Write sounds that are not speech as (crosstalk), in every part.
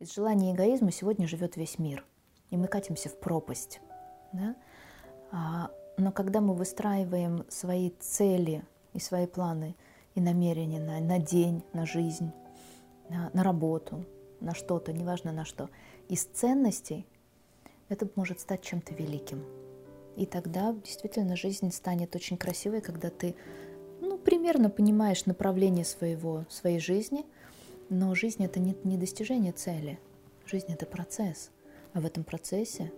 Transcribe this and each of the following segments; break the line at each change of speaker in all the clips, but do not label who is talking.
Из желания эгоизма сегодня живет весь мир, и мы катимся в пропасть. Да? А, но когда мы выстраиваем свои цели и свои планы и намерения на, на день, на жизнь, на, на работу, на что-то, неважно на что, из ценностей, это может стать чем-то великим. И тогда действительно жизнь станет очень красивой, когда ты ну, примерно понимаешь направление своего, своей жизни, но жизнь это не, не достижение цели. Жизнь это процесс. А в этом процессе,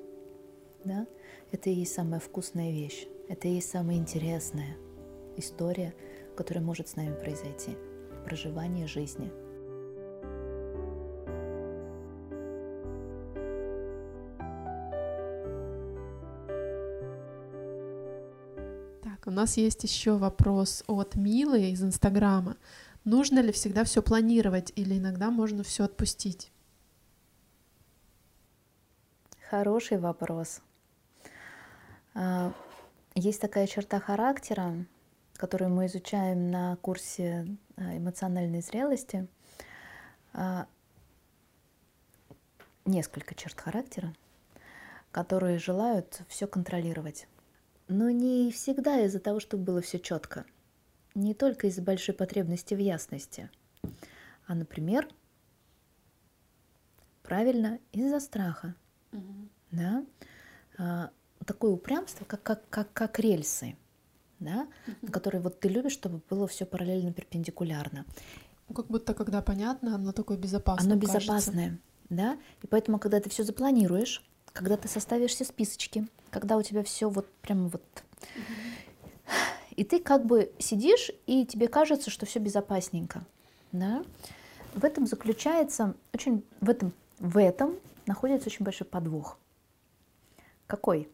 да, это и есть самая вкусная вещь. Это и есть самая интересная история, которая может с нами произойти. Проживание жизни –
У нас есть еще вопрос от Милы из Инстаграма. Нужно ли всегда все планировать или иногда можно все отпустить?
Хороший вопрос. А, есть такая черта характера, которую мы изучаем на курсе а, эмоциональной зрелости. А, несколько черт характера, которые желают все контролировать. Но не всегда из-за того, чтобы было все четко. Не только из-за большой потребности в ясности, а, например, правильно, из-за страха. Угу. Да? А, такое упрямство, как, как, как, как рельсы, да? угу. на которые вот ты любишь, чтобы было все параллельно перпендикулярно.
Ну, как будто когда понятно, оно такое безопасное.
Оно безопасное, кажется. да. И поэтому, когда ты все запланируешь, когда ты составишь все списочки, когда у тебя все вот прямо вот... И ты как бы сидишь, и тебе кажется, что все безопасненько. Да? В этом заключается очень... В этом, в этом находится очень большой подвох. Какой?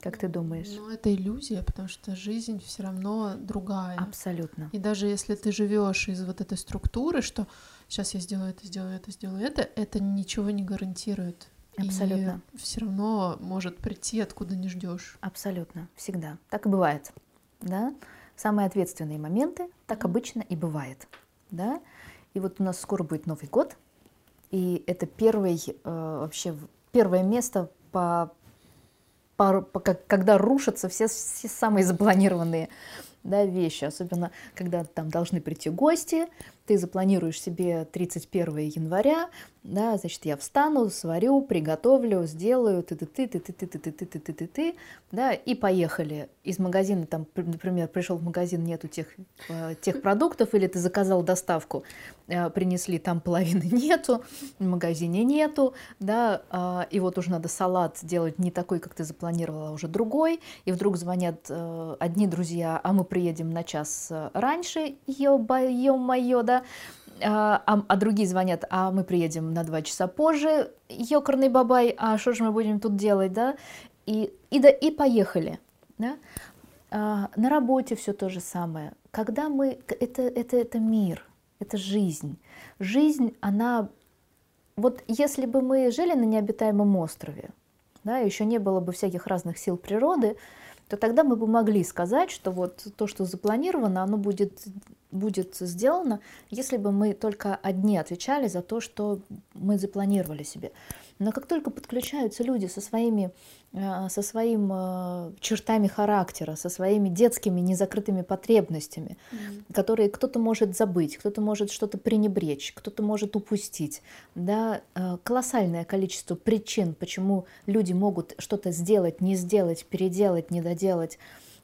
Как ты думаешь?
Ну, это иллюзия, потому что жизнь все равно другая.
Абсолютно.
И даже если ты живешь из вот этой структуры, что сейчас я сделаю это, сделаю это, сделаю это, это ничего не гарантирует.
Абсолютно.
Все равно может прийти, откуда не ждешь.
Абсолютно, всегда. Так и бывает. Да? Самые ответственные моменты так обычно и бывает. Да? И вот у нас скоро будет Новый год, и это первый, э, вообще первое место по, по, по, когда рушатся все, все самые запланированные да, вещи, особенно когда там должны прийти гости, ты запланируешь себе 31 января, да, значит, я встану, сварю, приготовлю, сделаю, ты ты ты ты ты ты ты ты ты ты ты ты ты да, и поехали. Из магазина, там, например, пришел в магазин, нету тех, тех (laughs) продуктов, или ты заказал доставку, принесли, там половины (laughs) нету, в магазине нету, да, и вот уже надо салат делать не такой, как ты запланировала, а уже другой, и вдруг звонят одни друзья, а мы приедем на час раньше, ё-моё, да, а, а, а другие звонят, а мы приедем на два часа позже, ёкарный бабай, а что же мы будем тут делать, да, и, и, да, и поехали, да. А, на работе все то же самое. Когда мы, это, это, это мир, это жизнь. Жизнь, она, вот если бы мы жили на необитаемом острове, да, еще не было бы всяких разных сил природы, то тогда мы бы могли сказать, что вот то, что запланировано, оно будет, будет сделано, если бы мы только одни отвечали за то, что мы запланировали себе. Но как только подключаются люди со своими, э, со своим э, чертами характера, со своими детскими незакрытыми потребностями, mm-hmm. которые кто-то может забыть, кто-то может что-то пренебречь, кто-то может упустить, да, э, колоссальное количество причин, почему люди могут что-то сделать, не сделать, переделать, не доделать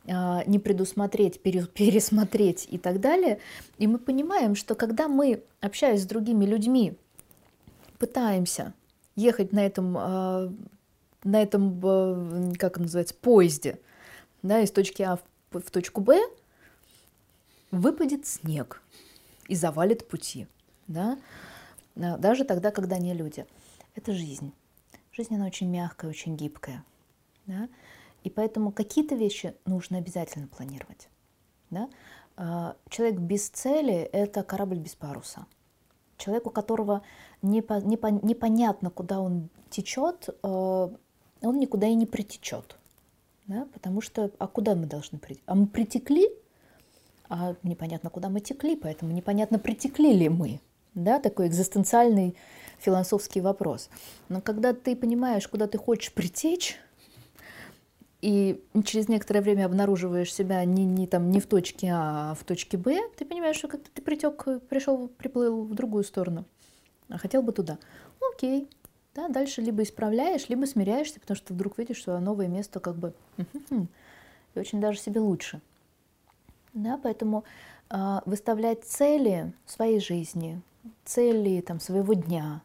не предусмотреть, (laughs) пересмотреть и так далее. И мы понимаем, что когда мы, общаясь с другими людьми, пытаемся ехать на этом, а, на этом а, как называется, поезде, да, из точки А в точку Б, выпадет снег и завалит пути, да, а, даже тогда, когда не люди. Это жизнь. Жизнь, она очень мягкая, очень гибкая, да, и поэтому какие-то вещи нужно обязательно планировать, да. Человек без цели – это корабль без паруса. Человек, у которого непо, непо, непонятно, куда он течет, э, он никуда и не притечет. Да? Потому что, а куда мы должны прийти? А мы притекли, а непонятно, куда мы текли, поэтому непонятно, притекли ли мы. Да? Такой экзистенциальный философский вопрос. Но когда ты понимаешь, куда ты хочешь притечь, и через некоторое время обнаруживаешь себя не, не, там, не в точке А, а в точке Б, ты понимаешь, что как-то ты притек, пришел, приплыл в другую сторону, а хотел бы туда. Окей, да, дальше либо исправляешь, либо смиряешься, потому что вдруг видишь свое новое место как бы и очень даже себе лучше. Да, поэтому э, выставлять цели своей жизни, цели там, своего дня,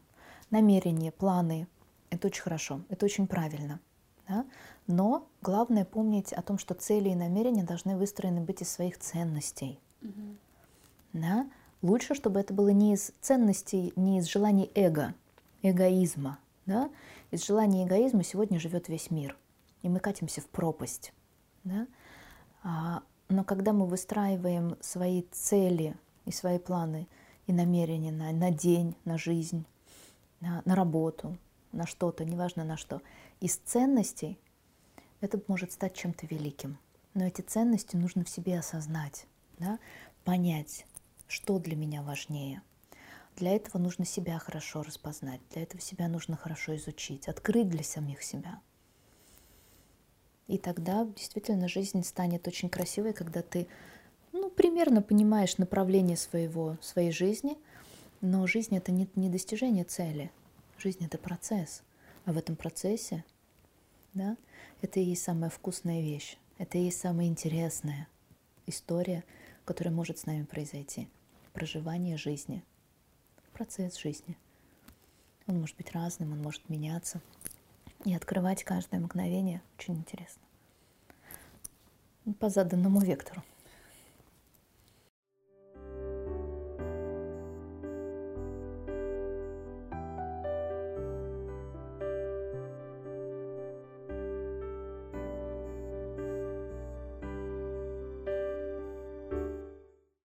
намерения, планы, это очень хорошо, это очень правильно. Да? Но главное помнить о том, что цели и намерения должны выстроены быть из своих ценностей. Mm-hmm. Да? Лучше, чтобы это было не из ценностей, не из желаний эго, эгоизма. Да? Из желания эгоизма сегодня живет весь мир. И мы катимся в пропасть. Да? А, но когда мы выстраиваем свои цели и свои планы и намерения на, на день, на жизнь, на, на работу, на что-то, неважно на что, из ценностей, это может стать чем-то великим. Но эти ценности нужно в себе осознать, да? понять, что для меня важнее. Для этого нужно себя хорошо распознать, для этого себя нужно хорошо изучить, открыть для самих себя. И тогда действительно жизнь станет очень красивой, когда ты ну, примерно понимаешь направление своего, своей жизни, но жизнь это не, не достижение цели, жизнь это процесс. А в этом процессе да, это и есть самая вкусная вещь, это и есть самая интересная история, которая может с нами произойти. Проживание жизни, процесс жизни. Он может быть разным, он может меняться. И открывать каждое мгновение очень интересно. По заданному вектору.